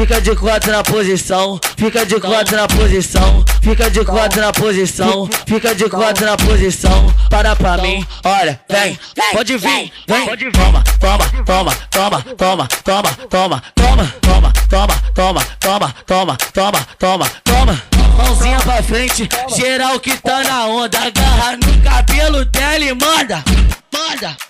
Fica de quatro na posição, fica de quatro na posição, fica de quatro na posição, fica de quatro na posição. Para pra mim, olha, vem, pode vir, vem, pode. Toma, toma, toma, toma, toma, toma, toma, toma, toma, toma, toma, toma, toma, toma, toma, toma. Mãozinha pra frente, geral que tá na onda, agarra no cabelo dela e manda, manda.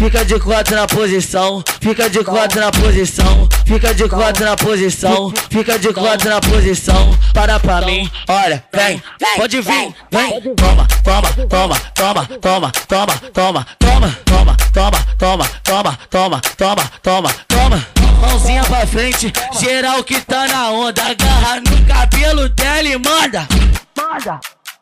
Fica de quatro na posição, fica de quatro na posição, fica de quatro na posição, fica de quatro na posição. Para pra mim, olha, vem, pode vir, vem, toma, toma, toma, toma, toma, toma, toma, toma, toma, toma, toma, toma, toma, toma, toma, toma. Mãozinha pra frente, geral que tá na onda, agarra no cabelo dela e manda, manda.